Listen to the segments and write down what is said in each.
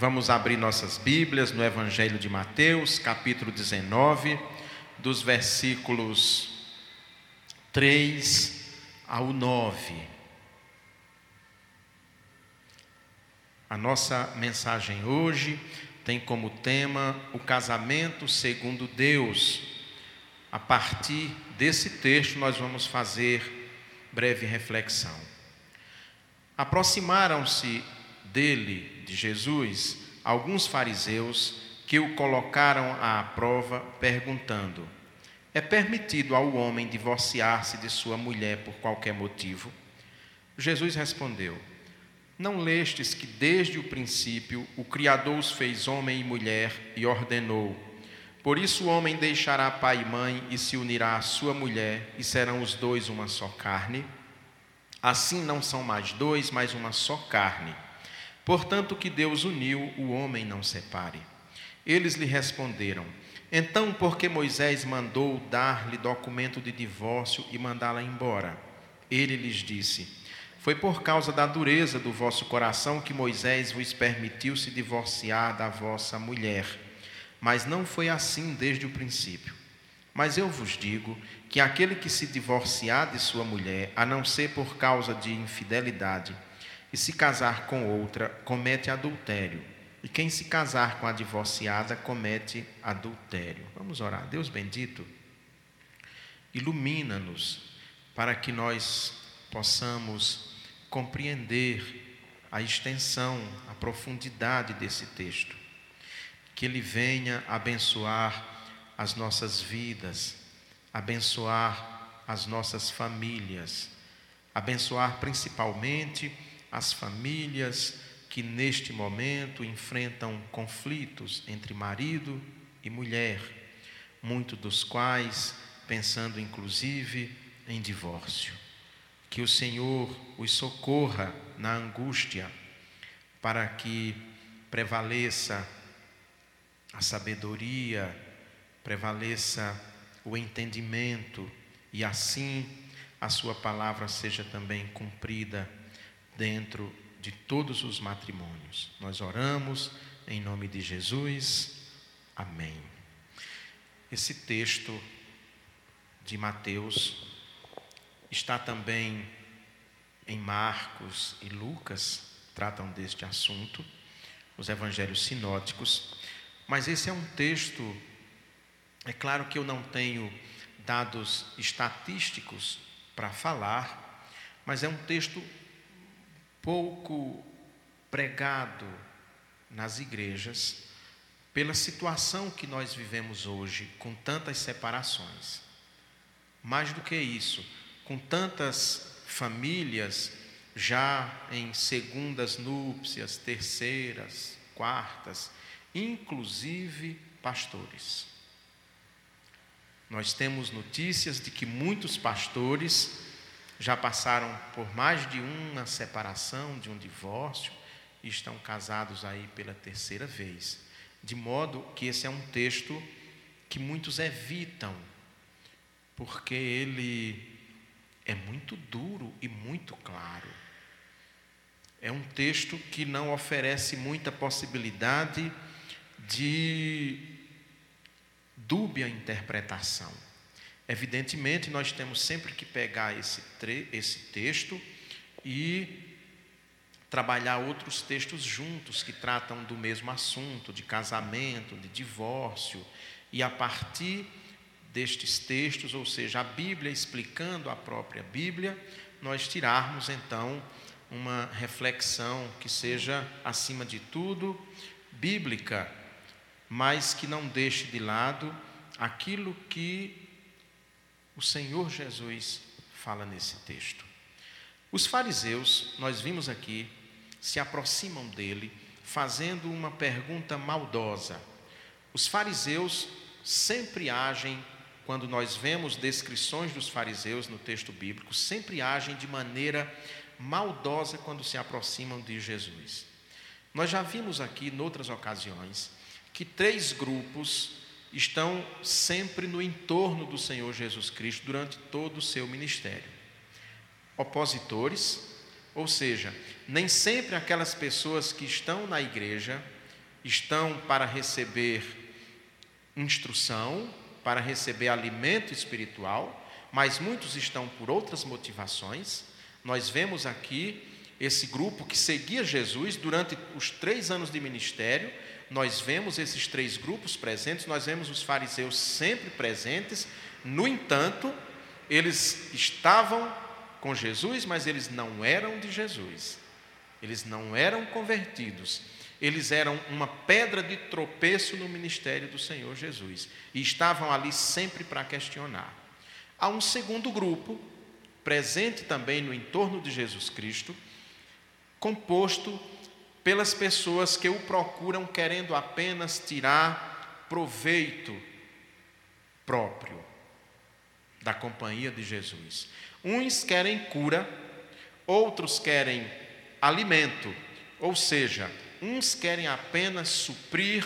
Vamos abrir nossas Bíblias no Evangelho de Mateus, capítulo 19, dos versículos 3 ao 9. A nossa mensagem hoje tem como tema o casamento segundo Deus. A partir desse texto, nós vamos fazer breve reflexão. Aproximaram-se dele, de Jesus, alguns fariseus que o colocaram à prova, perguntando: É permitido ao homem divorciar-se de sua mulher por qualquer motivo? Jesus respondeu: Não lestes que desde o princípio o Criador os fez homem e mulher e ordenou: Por isso o homem deixará pai e mãe e se unirá à sua mulher, e serão os dois uma só carne? Assim não são mais dois, mas uma só carne. Portanto, que Deus uniu, o homem não separe. Eles lhe responderam: Então, por que Moisés mandou dar-lhe documento de divórcio e mandá-la embora? Ele lhes disse: Foi por causa da dureza do vosso coração que Moisés vos permitiu se divorciar da vossa mulher. Mas não foi assim desde o princípio. Mas eu vos digo que aquele que se divorciar de sua mulher, a não ser por causa de infidelidade, e se casar com outra, comete adultério. E quem se casar com a divorciada comete adultério. Vamos orar. Deus bendito, ilumina-nos para que nós possamos compreender a extensão, a profundidade desse texto. Que ele venha abençoar as nossas vidas, abençoar as nossas famílias, abençoar principalmente as famílias que neste momento enfrentam conflitos entre marido e mulher, muitos dos quais pensando inclusive em divórcio. Que o Senhor os socorra na angústia, para que prevaleça a sabedoria, prevaleça o entendimento e assim a Sua palavra seja também cumprida dentro de todos os matrimônios. Nós oramos em nome de Jesus. Amém. Esse texto de Mateus está também em Marcos e Lucas, tratam deste assunto, os evangelhos sinóticos, mas esse é um texto, é claro que eu não tenho dados estatísticos para falar, mas é um texto pouco pregado nas igrejas pela situação que nós vivemos hoje, com tantas separações. Mais do que isso, com tantas famílias já em segundas núpcias, terceiras, quartas, inclusive pastores. Nós temos notícias de que muitos pastores já passaram por mais de uma separação, de um divórcio, e estão casados aí pela terceira vez. De modo que esse é um texto que muitos evitam, porque ele é muito duro e muito claro. É um texto que não oferece muita possibilidade de dúbia interpretação. Evidentemente, nós temos sempre que pegar esse, esse texto e trabalhar outros textos juntos que tratam do mesmo assunto, de casamento, de divórcio, e a partir destes textos, ou seja, a Bíblia explicando a própria Bíblia, nós tirarmos então uma reflexão que seja, acima de tudo, bíblica, mas que não deixe de lado aquilo que o Senhor Jesus fala nesse texto. Os fariseus, nós vimos aqui, se aproximam dele fazendo uma pergunta maldosa. Os fariseus sempre agem, quando nós vemos descrições dos fariseus no texto bíblico, sempre agem de maneira maldosa quando se aproximam de Jesus. Nós já vimos aqui, em outras ocasiões, que três grupos estão sempre no entorno do Senhor Jesus Cristo durante todo o seu ministério. Opositores, ou seja, nem sempre aquelas pessoas que estão na igreja estão para receber instrução, para receber alimento espiritual, mas muitos estão por outras motivações. Nós vemos aqui esse grupo que seguia Jesus durante os três anos de ministério. Nós vemos esses três grupos presentes, nós vemos os fariseus sempre presentes. No entanto, eles estavam com Jesus, mas eles não eram de Jesus. Eles não eram convertidos. Eles eram uma pedra de tropeço no ministério do Senhor Jesus e estavam ali sempre para questionar. Há um segundo grupo, presente também no entorno de Jesus Cristo, composto pelas pessoas que o procuram querendo apenas tirar proveito próprio da companhia de Jesus. Uns querem cura, outros querem alimento, ou seja, uns querem apenas suprir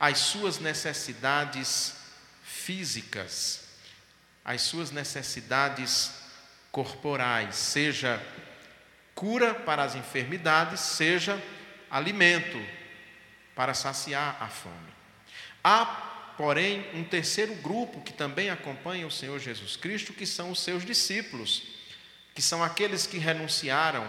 as suas necessidades físicas, as suas necessidades corporais, seja cura para as enfermidades, seja alimento para saciar a fome. Há, porém, um terceiro grupo que também acompanha o Senhor Jesus Cristo, que são os seus discípulos, que são aqueles que renunciaram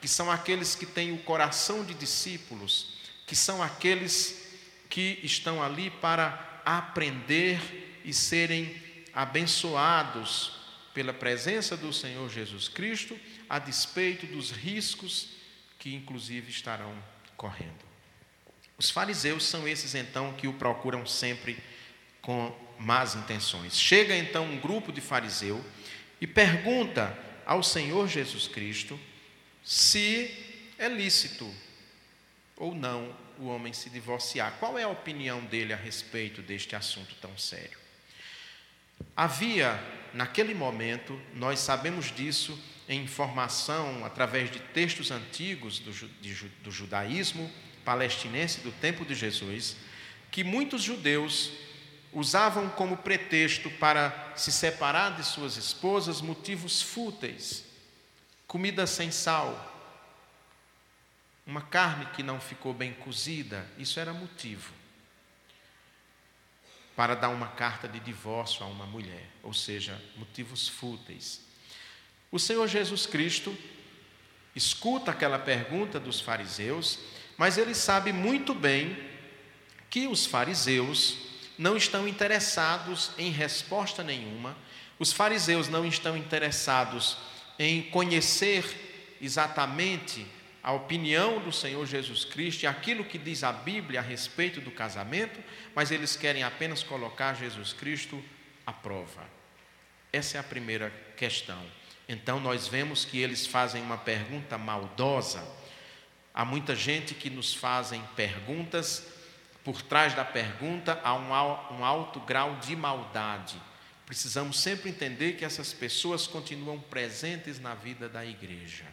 que são aqueles que têm o coração de discípulos, que são aqueles que estão ali para aprender e serem abençoados pela presença do Senhor Jesus Cristo, a despeito dos riscos que inclusive estarão correndo. Os fariseus são esses então que o procuram sempre com más intenções. Chega então um grupo de fariseu e pergunta ao Senhor Jesus Cristo se é lícito ou não o homem se divorciar. Qual é a opinião dele a respeito deste assunto tão sério? Havia, naquele momento, nós sabemos disso em informação através de textos antigos do, de, do judaísmo palestinense do tempo de Jesus, que muitos judeus usavam como pretexto para se separar de suas esposas motivos fúteis. Comida sem sal, uma carne que não ficou bem cozida, isso era motivo para dar uma carta de divórcio a uma mulher, ou seja, motivos fúteis. O Senhor Jesus Cristo escuta aquela pergunta dos fariseus, mas ele sabe muito bem que os fariseus não estão interessados em resposta nenhuma, os fariseus não estão interessados em conhecer exatamente a opinião do Senhor Jesus Cristo e aquilo que diz a Bíblia a respeito do casamento, mas eles querem apenas colocar Jesus Cristo à prova. Essa é a primeira questão. Então nós vemos que eles fazem uma pergunta maldosa. Há muita gente que nos fazem perguntas, por trás da pergunta há um alto grau de maldade precisamos sempre entender que essas pessoas continuam presentes na vida da igreja.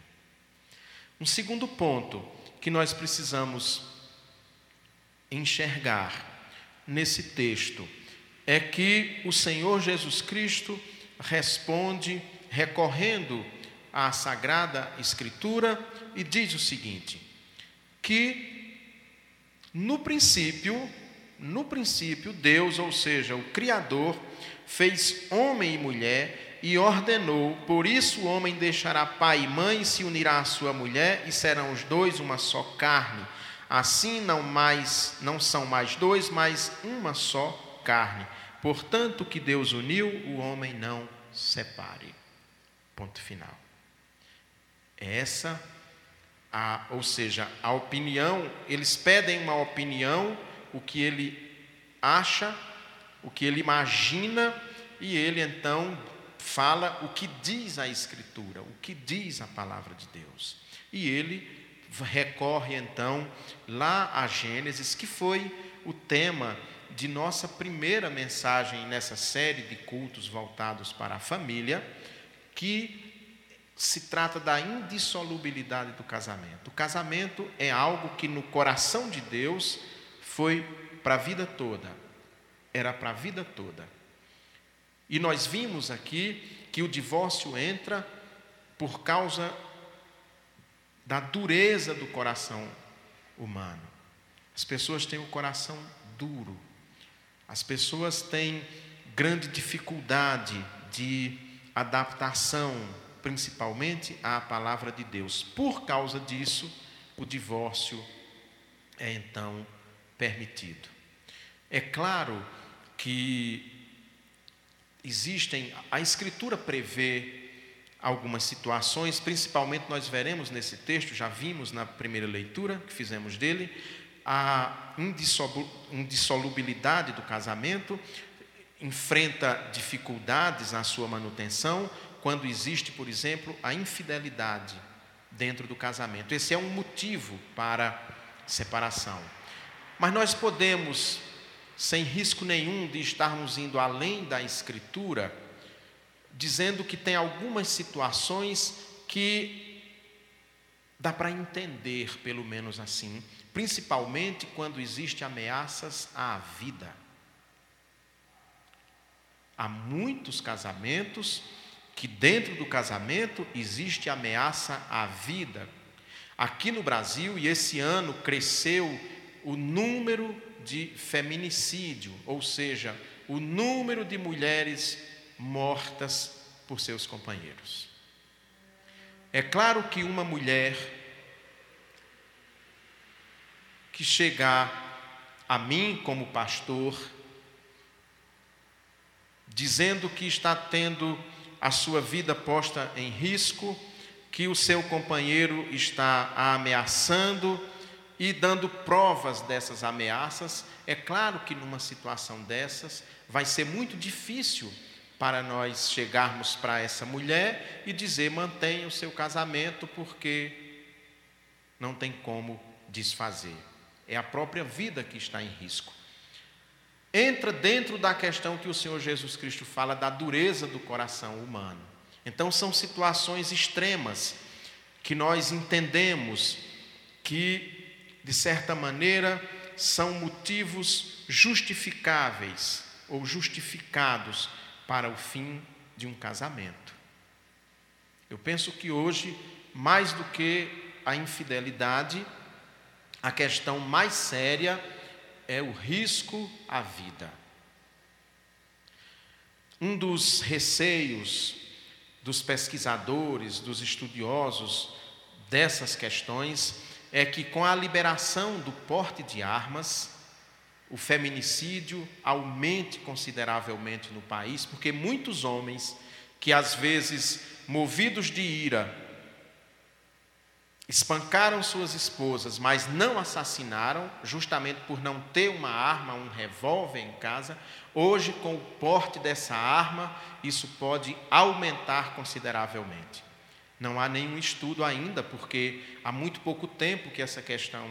Um segundo ponto que nós precisamos enxergar nesse texto é que o Senhor Jesus Cristo responde recorrendo à Sagrada Escritura e diz o seguinte: que no princípio, no princípio, Deus, ou seja, o Criador, fez homem e mulher e ordenou: por isso o homem deixará pai e mãe se unirá à sua mulher e serão os dois uma só carne. Assim não mais não são mais dois, mas uma só carne. Portanto, o que Deus uniu, o homem não separe. Ponto final. Essa a, ou seja, a opinião, eles pedem uma opinião, o que ele acha o que ele imagina e ele então fala o que diz a Escritura, o que diz a palavra de Deus. E ele recorre então lá a Gênesis, que foi o tema de nossa primeira mensagem nessa série de cultos voltados para a família, que se trata da indissolubilidade do casamento. O casamento é algo que no coração de Deus foi para a vida toda, era para a vida toda. E nós vimos aqui que o divórcio entra por causa da dureza do coração humano. As pessoas têm o coração duro. As pessoas têm grande dificuldade de adaptação, principalmente à palavra de Deus. Por causa disso, o divórcio é então permitido. É claro que existem, a Escritura prevê algumas situações, principalmente nós veremos nesse texto, já vimos na primeira leitura que fizemos dele, a indissolubilidade do casamento, enfrenta dificuldades na sua manutenção, quando existe, por exemplo, a infidelidade dentro do casamento. Esse é um motivo para separação. Mas nós podemos, sem risco nenhum de estarmos indo além da Escritura, dizendo que tem algumas situações que dá para entender, pelo menos assim, principalmente quando existem ameaças à vida. Há muitos casamentos que dentro do casamento existe ameaça à vida. Aqui no Brasil, e esse ano cresceu o número de feminicídio, ou seja, o número de mulheres mortas por seus companheiros. É claro que uma mulher que chegar a mim como pastor, dizendo que está tendo a sua vida posta em risco, que o seu companheiro está a ameaçando e dando provas dessas ameaças, é claro que numa situação dessas vai ser muito difícil para nós chegarmos para essa mulher e dizer mantenha o seu casamento porque não tem como desfazer. É a própria vida que está em risco entra dentro da questão que o Senhor Jesus Cristo fala da dureza do coração humano. Então, são situações extremas que nós entendemos que, de certa maneira, são motivos justificáveis ou justificados para o fim de um casamento. Eu penso que hoje, mais do que a infidelidade, a questão mais séria é o risco à vida. Um dos receios dos pesquisadores, dos estudiosos dessas questões é que com a liberação do porte de armas, o feminicídio aumente consideravelmente no país, porque muitos homens que às vezes movidos de ira espancaram suas esposas, mas não assassinaram, justamente por não ter uma arma, um revólver em casa. Hoje, com o porte dessa arma, isso pode aumentar consideravelmente. Não há nenhum estudo ainda, porque há muito pouco tempo que essa questão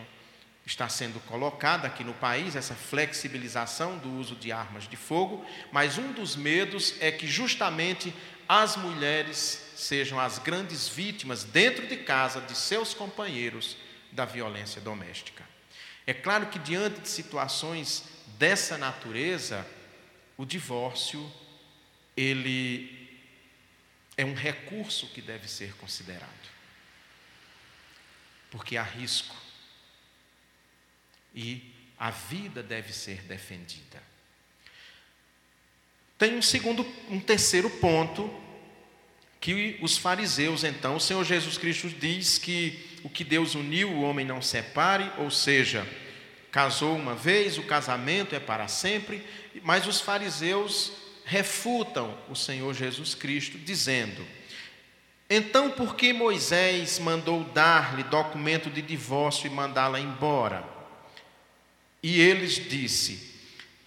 está sendo colocada aqui no país, essa flexibilização do uso de armas de fogo, mas um dos medos é que justamente as mulheres sejam as grandes vítimas dentro de casa de seus companheiros da violência doméstica. É claro que diante de situações dessa natureza, o divórcio ele é um recurso que deve ser considerado. Porque há risco. E a vida deve ser defendida. Tem um segundo, um terceiro ponto que os fariseus, então, o Senhor Jesus Cristo diz que o que Deus uniu, o homem não separe, ou seja, casou uma vez, o casamento é para sempre, mas os fariseus refutam o Senhor Jesus Cristo, dizendo: então, por que Moisés mandou dar-lhe documento de divórcio e mandá-la embora? E eles disse: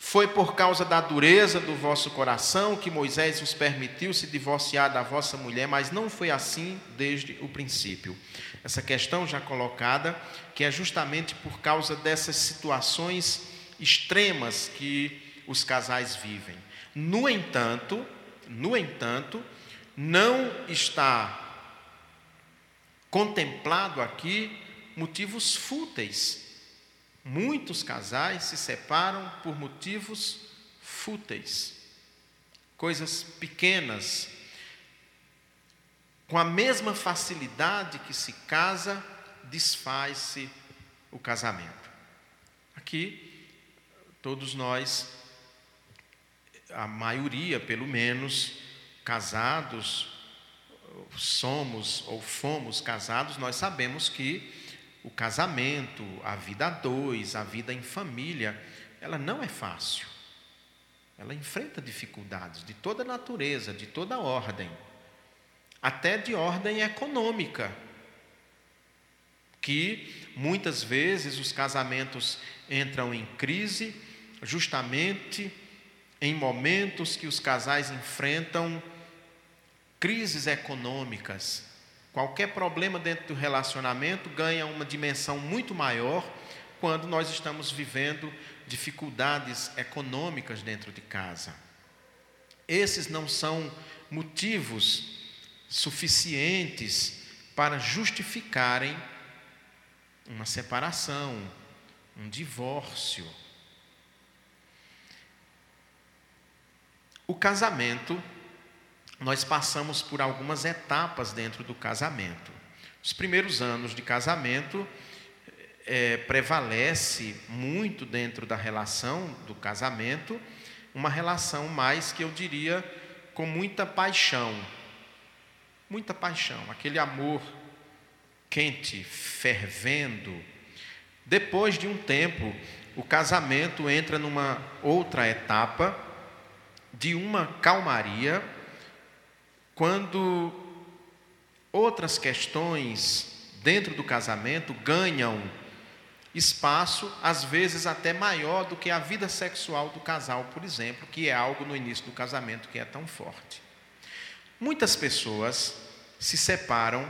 foi por causa da dureza do vosso coração que Moisés vos permitiu se divorciar da vossa mulher, mas não foi assim desde o princípio. Essa questão já colocada, que é justamente por causa dessas situações extremas que os casais vivem. No entanto, no entanto, não está contemplado aqui motivos fúteis Muitos casais se separam por motivos fúteis, coisas pequenas. Com a mesma facilidade que se casa, desfaz-se o casamento. Aqui, todos nós, a maioria pelo menos, casados, somos ou fomos casados, nós sabemos que o casamento, a vida a dois, a vida em família, ela não é fácil. Ela enfrenta dificuldades de toda natureza, de toda ordem, até de ordem econômica, que muitas vezes os casamentos entram em crise justamente em momentos que os casais enfrentam crises econômicas. Qualquer problema dentro do relacionamento ganha uma dimensão muito maior quando nós estamos vivendo dificuldades econômicas dentro de casa. Esses não são motivos suficientes para justificarem uma separação, um divórcio. O casamento, nós passamos por algumas etapas dentro do casamento. Os primeiros anos de casamento é, prevalece muito dentro da relação do casamento, uma relação mais que eu diria com muita paixão. Muita paixão, aquele amor quente, fervendo. Depois de um tempo, o casamento entra numa outra etapa de uma calmaria, quando outras questões dentro do casamento ganham espaço, às vezes até maior do que a vida sexual do casal, por exemplo, que é algo no início do casamento que é tão forte. Muitas pessoas se separam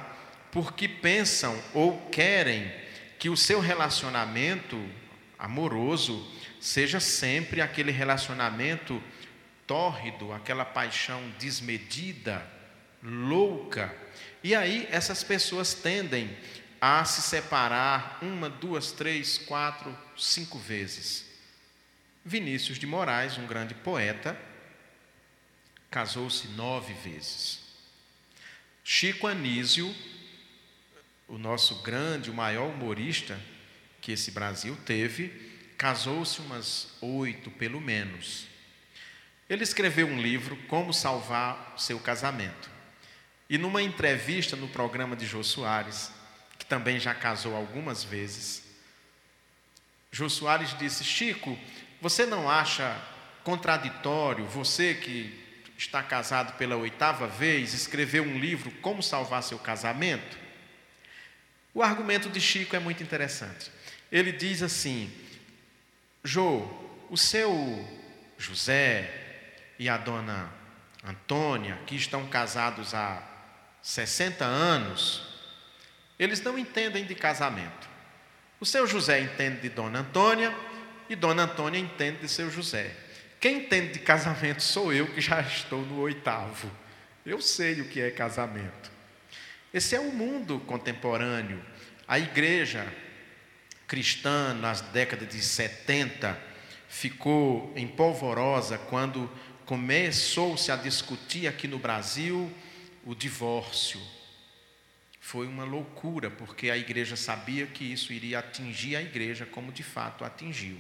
porque pensam ou querem que o seu relacionamento amoroso seja sempre aquele relacionamento tórrido, aquela paixão desmedida, louca. E aí essas pessoas tendem a se separar uma, duas, três, quatro, cinco vezes. Vinícius de Moraes, um grande poeta, casou-se nove vezes. Chico Anísio, o nosso grande, o maior humorista que esse Brasil teve, casou-se umas oito, pelo menos. Ele escreveu um livro, Como Salvar Seu Casamento. E numa entrevista no programa de Jô Soares, também já casou algumas vezes. Jô Soares disse: Chico, você não acha contraditório você que está casado pela oitava vez escrever um livro Como Salvar Seu Casamento? O argumento de Chico é muito interessante. Ele diz assim: Jô, o seu José e a dona Antônia, que estão casados há 60 anos, eles não entendem de casamento. O seu José entende de Dona Antônia e Dona Antônia entende de seu José. Quem entende de casamento sou eu, que já estou no oitavo. Eu sei o que é casamento. Esse é o mundo contemporâneo. A igreja cristã, nas décadas de 70, ficou em polvorosa quando começou-se a discutir aqui no Brasil o divórcio foi uma loucura, porque a igreja sabia que isso iria atingir a igreja, como de fato atingiu.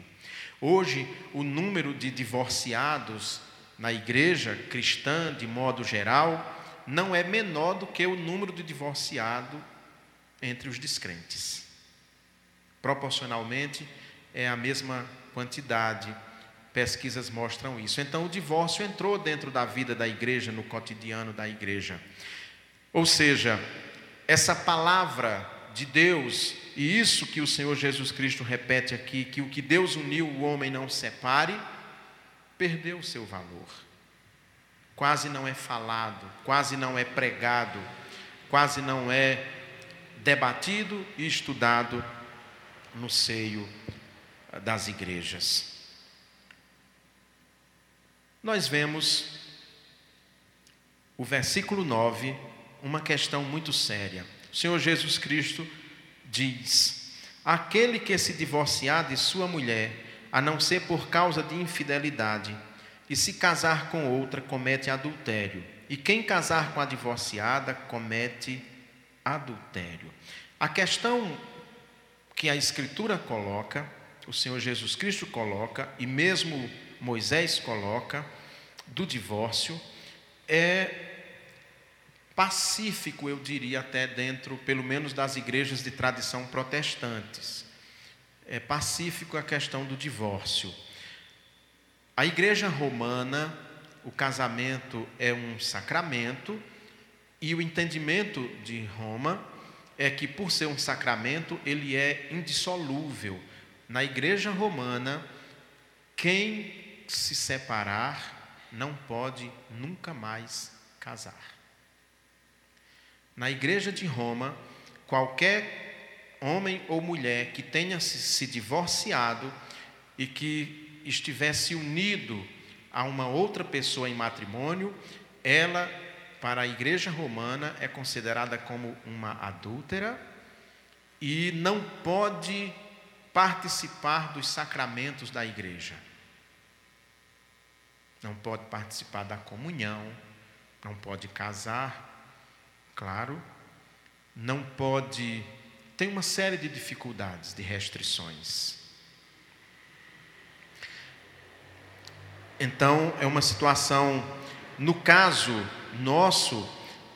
Hoje, o número de divorciados na igreja cristã, de modo geral, não é menor do que o número de divorciados entre os descrentes. Proporcionalmente, é a mesma quantidade. Pesquisas mostram isso. Então, o divórcio entrou dentro da vida da igreja, no cotidiano da igreja. Ou seja, essa palavra de Deus, e isso que o Senhor Jesus Cristo repete aqui, que o que Deus uniu, o homem não separe, perdeu o seu valor. Quase não é falado, quase não é pregado, quase não é debatido e estudado no seio das igrejas. Nós vemos o versículo 9 uma questão muito séria. O Senhor Jesus Cristo diz: Aquele que se divorciar de sua mulher, a não ser por causa de infidelidade, e se casar com outra, comete adultério. E quem casar com a divorciada, comete adultério. A questão que a Escritura coloca, o Senhor Jesus Cristo coloca, e mesmo Moisés coloca, do divórcio, é pacífico, eu diria até dentro, pelo menos das igrejas de tradição protestantes. É pacífico a questão do divórcio. A igreja romana, o casamento é um sacramento, e o entendimento de Roma é que, por ser um sacramento, ele é indissolúvel. Na igreja romana, quem se separar não pode nunca mais casar. Na igreja de Roma, qualquer homem ou mulher que tenha se divorciado e que estivesse unido a uma outra pessoa em matrimônio, ela, para a igreja romana, é considerada como uma adúltera e não pode participar dos sacramentos da igreja. Não pode participar da comunhão, não pode casar, claro, não pode. Tem uma série de dificuldades, de restrições. Então, é uma situação, no caso nosso,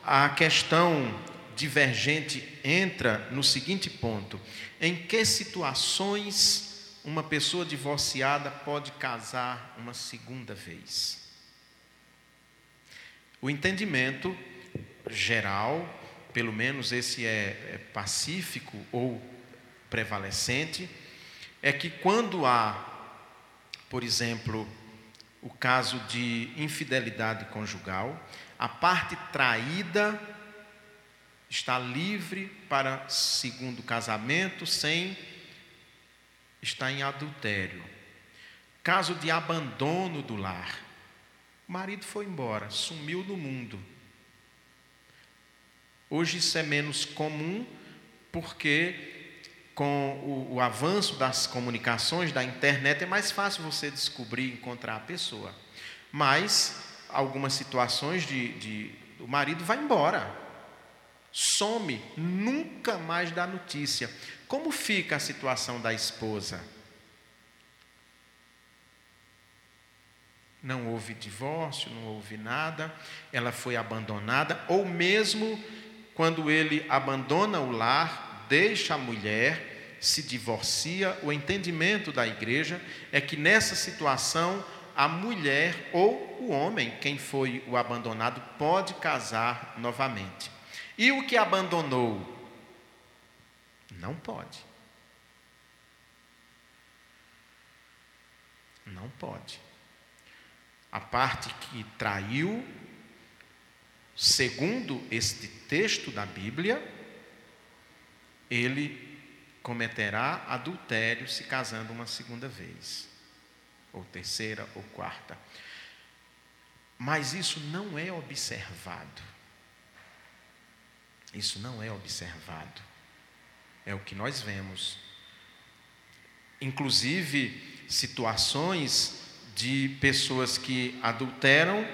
a questão divergente entra no seguinte ponto: em que situações uma pessoa divorciada pode casar uma segunda vez? O entendimento geral, pelo menos esse é, é pacífico ou prevalecente, é que quando há, por exemplo, o caso de infidelidade conjugal, a parte traída está livre para segundo casamento sem estar em adultério. Caso de abandono do lar. O marido foi embora, sumiu do mundo. Hoje isso é menos comum porque com o, o, avanço das comunicações, da internet, é mais fácil você descobrir, encontrar a pessoa. Mas algumas situações de, de o marido vai embora, some, nunca mais dá notícia. Como fica a situação da esposa? Não houve divórcio, não houve nada, ela foi abandonada, ou mesmo quando ele abandona o lar, deixa a mulher, se divorcia, o entendimento da igreja é que nessa situação a mulher ou o homem, quem foi o abandonado, pode casar novamente. E o que abandonou? Não pode. Não pode. A parte que traiu, segundo este texto da Bíblia, ele cometerá adultério se casando uma segunda vez, ou terceira ou quarta. Mas isso não é observado. Isso não é observado. É o que nós vemos. Inclusive, situações de pessoas que adulteram,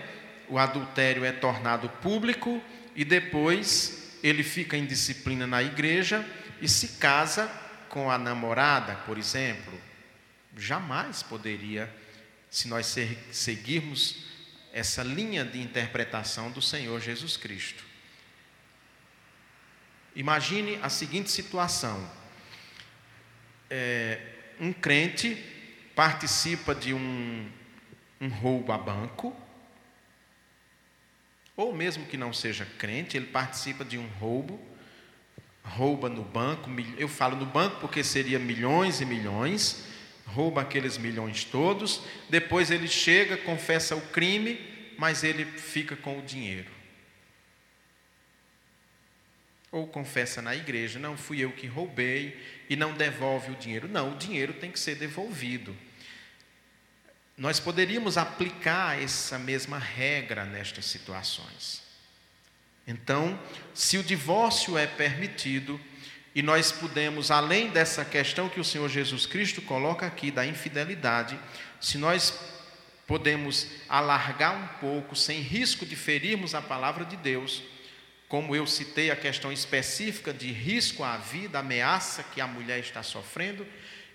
o adultério é tornado público e depois ele fica em disciplina na igreja e se casa com a namorada, por exemplo. Jamais poderia, se nós seguirmos essa linha de interpretação do Senhor Jesus Cristo. Imagine a seguinte situação: é, um crente participa de um, um roubo a banco, ou mesmo que não seja crente, ele participa de um roubo, rouba no banco, eu falo no banco porque seria milhões e milhões, rouba aqueles milhões todos, depois ele chega, confessa o crime, mas ele fica com o dinheiro. Ou confessa na igreja, não fui eu que roubei e não devolve o dinheiro. Não, o dinheiro tem que ser devolvido. Nós poderíamos aplicar essa mesma regra nestas situações. Então, se o divórcio é permitido, e nós podemos, além dessa questão que o Senhor Jesus Cristo coloca aqui, da infidelidade, se nós podemos alargar um pouco, sem risco de ferirmos a palavra de Deus, como eu citei a questão específica de risco à vida, ameaça que a mulher está sofrendo,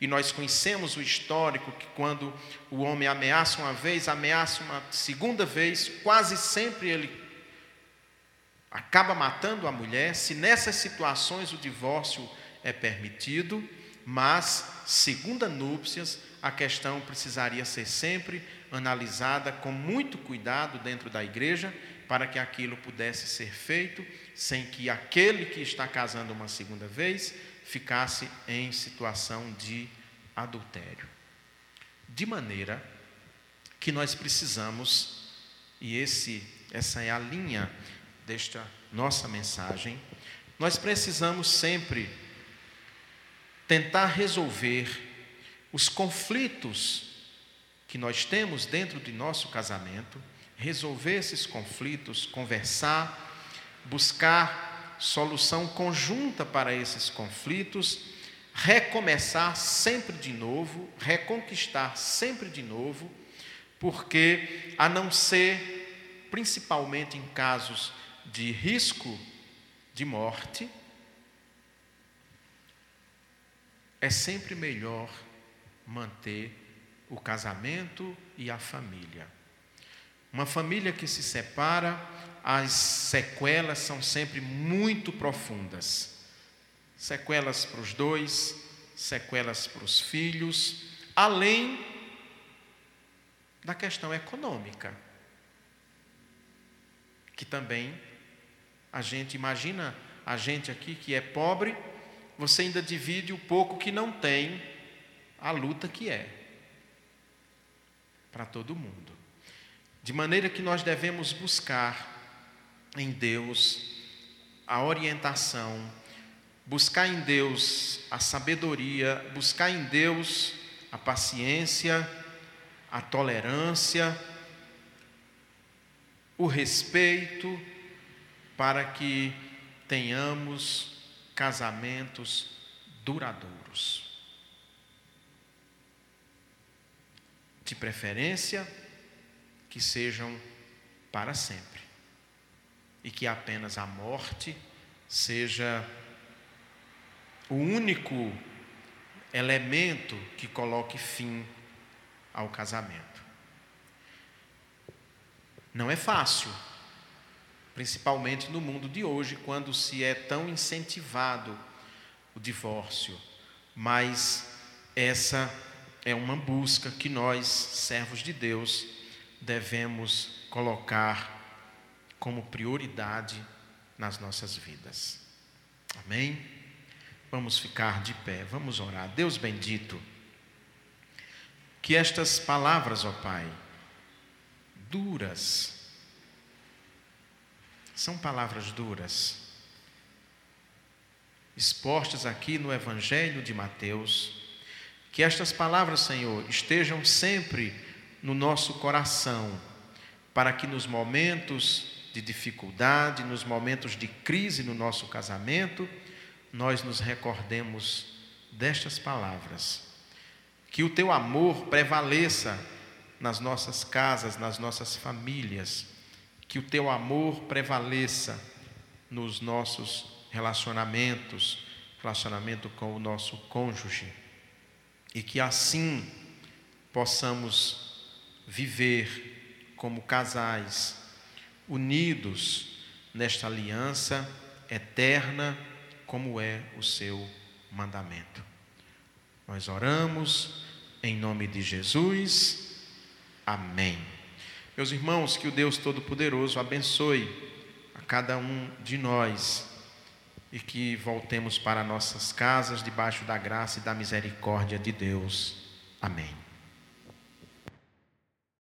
e nós conhecemos o histórico que quando o homem ameaça uma vez, ameaça uma segunda vez, quase sempre ele acaba matando a mulher. Se nessas situações o divórcio é permitido, mas segunda núpcias, a questão precisaria ser sempre analisada com muito cuidado dentro da igreja, para que aquilo pudesse ser feito sem que aquele que está casando uma segunda vez ficasse em situação de adultério. De maneira que nós precisamos, e esse, essa é a linha desta nossa mensagem, nós precisamos sempre tentar resolver os conflitos que nós temos dentro de nosso casamento, resolver esses conflitos, conversar, buscar solução conjunta para esses conflitos, recomeçar sempre de novo, reconquistar sempre de novo, porque a não ser, principalmente em casos de risco de morte, é sempre melhor manter o casamento e a família. Uma família que se separa, as sequelas são sempre muito profundas. Sequelas para os dois, sequelas para os filhos, além da questão econômica, que também a gente imagina a gente aqui que é pobre você ainda divide o pouco que não tem, a luta que é para todo mundo. De maneira que nós devemos buscar em Deus a orientação, buscar em Deus a sabedoria, buscar em Deus a paciência, a tolerância, o respeito, para que tenhamos casamentos duradouros. De preferência, que sejam para sempre. E que apenas a morte seja o único elemento que coloque fim ao casamento. Não é fácil principalmente no mundo de hoje, quando se é tão incentivado o divórcio. Mas essa é uma busca que nós, servos de Deus, devemos colocar como prioridade nas nossas vidas. Amém? Vamos ficar de pé, vamos orar. Deus bendito, que estas palavras, ó Pai, duras, são palavras duras, expostas aqui no Evangelho de Mateus. Que estas palavras, Senhor, estejam sempre no nosso coração, para que nos momentos de dificuldade, nos momentos de crise no nosso casamento, nós nos recordemos destas palavras. Que o teu amor prevaleça nas nossas casas, nas nossas famílias que o teu amor prevaleça nos nossos relacionamentos, relacionamento com o nosso cônjuge, e que assim possamos viver como casais, unidos nesta aliança eterna, como é o seu mandamento. Nós oramos em nome de Jesus. Amém. Meus irmãos, que o Deus Todo-Poderoso abençoe a cada um de nós e que voltemos para nossas casas debaixo da graça e da misericórdia de Deus. Amém.